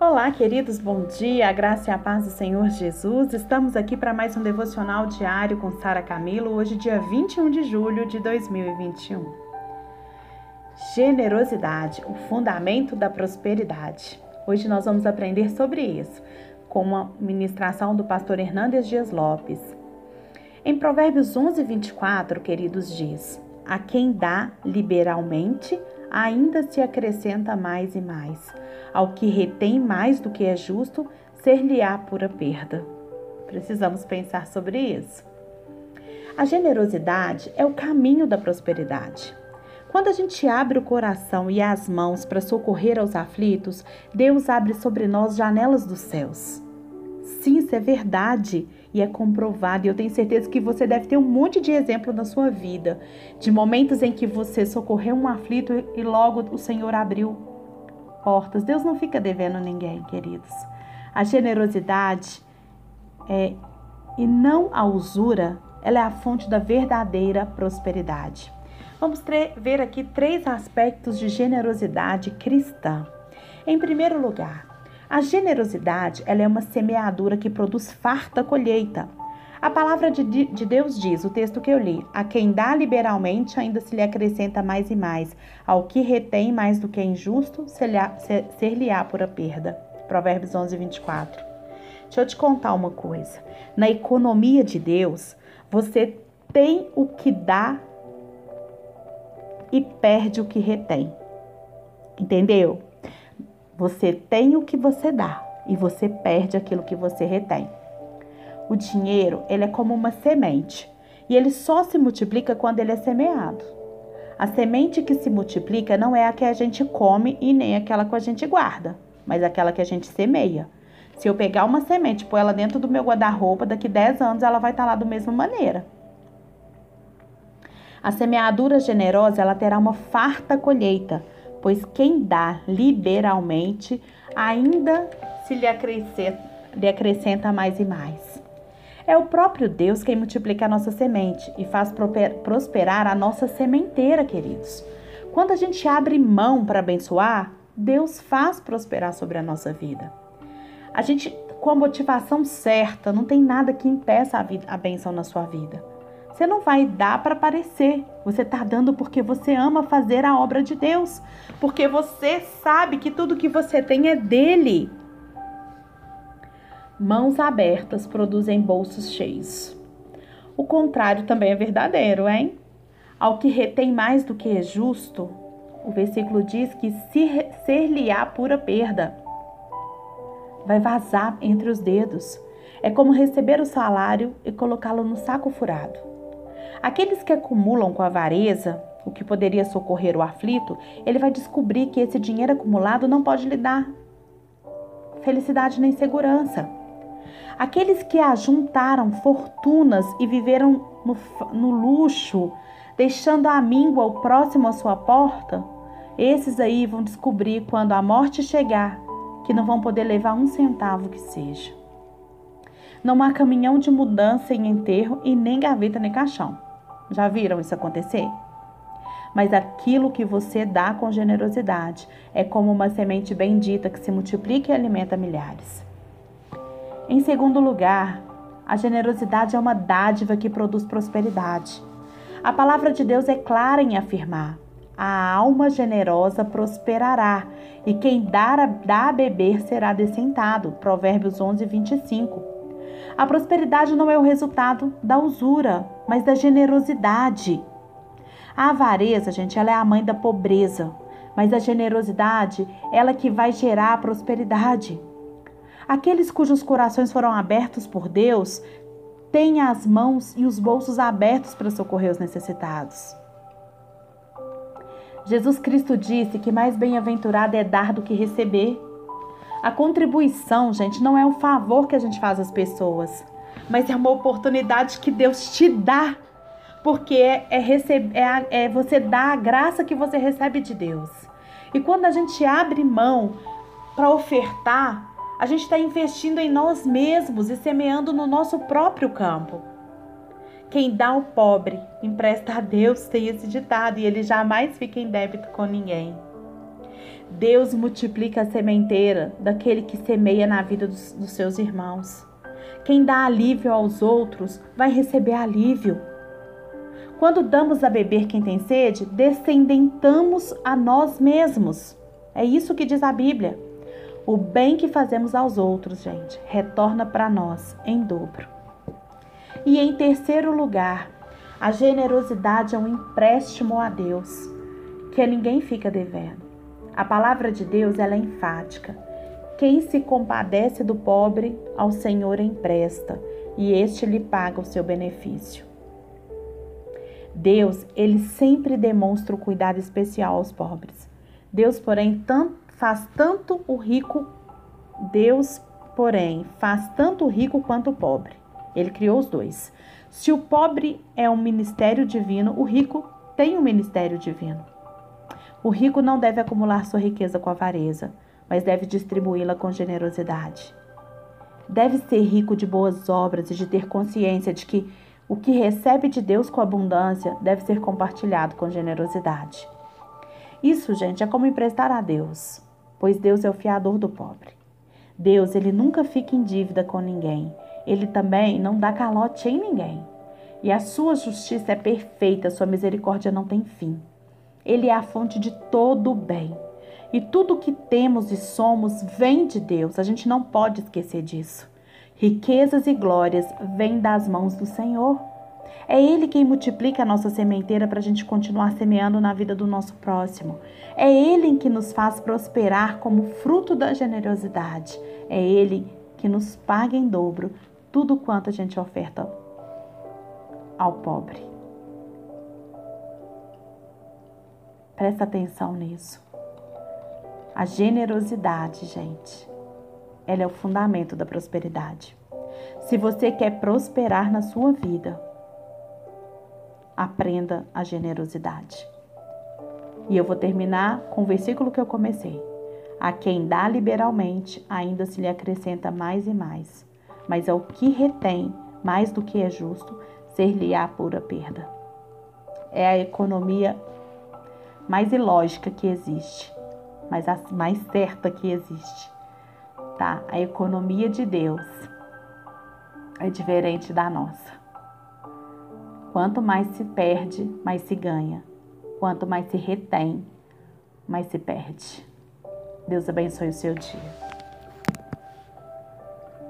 Olá, queridos, bom dia, a graça e a paz do Senhor Jesus. Estamos aqui para mais um devocional diário com Sara Camilo, hoje, dia 21 de julho de 2021. Generosidade, o fundamento da prosperidade. Hoje nós vamos aprender sobre isso, com uma ministração do pastor Hernandes Dias Lopes. Em Provérbios 11, 24, queridos, diz: A quem dá liberalmente, ainda se acrescenta mais e mais. Ao que retém mais do que é justo, ser-lhe-á pura perda. Precisamos pensar sobre isso. A generosidade é o caminho da prosperidade. Quando a gente abre o coração e as mãos para socorrer aos aflitos, Deus abre sobre nós janelas dos céus. Sim, isso é verdade e é comprovado. E eu tenho certeza que você deve ter um monte de exemplo na sua vida, de momentos em que você socorreu um aflito e logo o Senhor abriu portas. Deus não fica devendo ninguém, queridos. A generosidade é, e não a usura, ela é a fonte da verdadeira prosperidade. Vamos ver aqui três aspectos de generosidade cristã. Em primeiro lugar, a generosidade ela é uma semeadura que produz farta colheita. A palavra de, de, Deus diz, o texto que eu li, a quem dá liberalmente ainda se lhe acrescenta mais e mais, ao que retém mais do que é injusto, ser-lhe-á por a perda. Provérbios 11, 24. Deixa eu te contar uma coisa. Na economia de Deus, você tem o que dá e perde o que retém. Entendeu? Você tem o que você dá e você perde aquilo que você retém. O dinheiro, ele é como uma semente e ele só se multiplica quando ele é semeado. A semente que se multiplica não é a que a gente come e nem aquela que a gente guarda, mas aquela que a gente semeia. Se eu pegar uma semente e pôr ela dentro do meu guarda-roupa, daqui 10 anos ela vai estar lá da mesma maneira. A semeadura generosa, ela terá uma farta colheita, pois quem dá liberalmente ainda se lhe acrescenta, lhe acrescenta mais e mais. É o próprio Deus quem multiplica a nossa semente e faz prosperar a nossa sementeira, queridos. Quando a gente abre mão para abençoar, Deus faz prosperar sobre a nossa vida. A gente, com a motivação certa, não tem nada que impeça a, vida, a benção na sua vida. Você não vai dar para parecer. Você está dando porque você ama fazer a obra de Deus. Porque você sabe que tudo que você tem é dele. Mãos abertas produzem bolsos cheios. O contrário também é verdadeiro, hein? Ao que retém mais do que é justo, o versículo diz que se ser-lhe-á pura perda. Vai vazar entre os dedos. É como receber o salário e colocá-lo no saco furado. Aqueles que acumulam com avareza, o que poderia socorrer o aflito, ele vai descobrir que esse dinheiro acumulado não pode lhe dar felicidade nem segurança. Aqueles que ajuntaram fortunas e viveram no, no luxo, deixando a míngua o próximo à sua porta, esses aí vão descobrir quando a morte chegar que não vão poder levar um centavo que seja. Não há caminhão de mudança em enterro e nem gaveta nem caixão. Já viram isso acontecer? Mas aquilo que você dá com generosidade é como uma semente bendita que se multiplica e alimenta milhares. Em segundo lugar, a generosidade é uma dádiva que produz prosperidade. A palavra de Deus é clara em afirmar: a alma generosa prosperará, e quem dá a, beber será descentado. Provérbios 11, 25. A prosperidade não é o resultado da usura, mas da generosidade. A avareza, gente, ela é a mãe da pobreza, mas a generosidade, ela que vai gerar a prosperidade. Aqueles cujos corações foram abertos por Deus têm as mãos e os bolsos abertos para socorrer os necessitados. Jesus Cristo disse que mais bem-aventurado é dar do que receber. A contribuição, gente, não é um favor que a gente faz às pessoas, mas é uma oportunidade que Deus te dá, porque é, é, receber, é, é você dar a graça que você recebe de Deus. E quando a gente abre mão para ofertar, a gente está investindo em nós mesmos e semeando no nosso próprio campo. Quem dá ao pobre empresta a Deus, tem esse ditado, e ele jamais fica em débito com ninguém. Deus multiplica a sementeira daquele que semeia na vida dos, dos seus irmãos. Quem dá alívio aos outros vai receber alívio. Quando damos a beber quem tem sede, descendentamos a nós mesmos. É isso que diz a Bíblia. O bem que fazemos aos outros, gente, retorna para nós em dobro. E em terceiro lugar, a generosidade é um empréstimo a Deus, que ninguém fica devendo. A palavra de Deus ela é enfática. Quem se compadece do pobre, ao Senhor empresta, e este lhe paga o seu benefício. Deus, ele sempre demonstra o cuidado especial aos pobres. Deus, porém, faz tanto o rico, Deus, porém, faz tanto o rico quanto o pobre. Ele criou os dois. Se o pobre é um ministério divino, o rico tem um ministério divino. O rico não deve acumular sua riqueza com avareza, mas deve distribuí-la com generosidade. Deve ser rico de boas obras e de ter consciência de que o que recebe de Deus com abundância deve ser compartilhado com generosidade. Isso, gente, é como emprestar a Deus, pois Deus é o fiador do pobre. Deus, ele nunca fica em dívida com ninguém. Ele também não dá calote em ninguém. E a sua justiça é perfeita, sua misericórdia não tem fim. Ele é a fonte de todo o bem. E tudo que temos e somos vem de Deus. A gente não pode esquecer disso. Riquezas e glórias vêm das mãos do Senhor. É Ele quem multiplica a nossa sementeira para a gente continuar semeando na vida do nosso próximo. É Ele que nos faz prosperar como fruto da generosidade. É Ele que nos paga em dobro tudo quanto a gente oferta ao pobre. Presta atenção nisso. A generosidade, gente, ela é o fundamento da prosperidade. Se você quer prosperar na sua vida, aprenda a generosidade. E eu vou terminar com o versículo que eu comecei. A quem dá liberalmente, ainda se lhe acrescenta mais e mais, mas ao que retém mais do que é justo, ser-lhe-á pura perda. É a economia mais ilógica que existe, mas a mais certa que existe. Tá? A economia de Deus é diferente da nossa. Quanto mais se perde, mais se ganha. Quanto mais se retém, mais se perde. Deus abençoe o seu dia.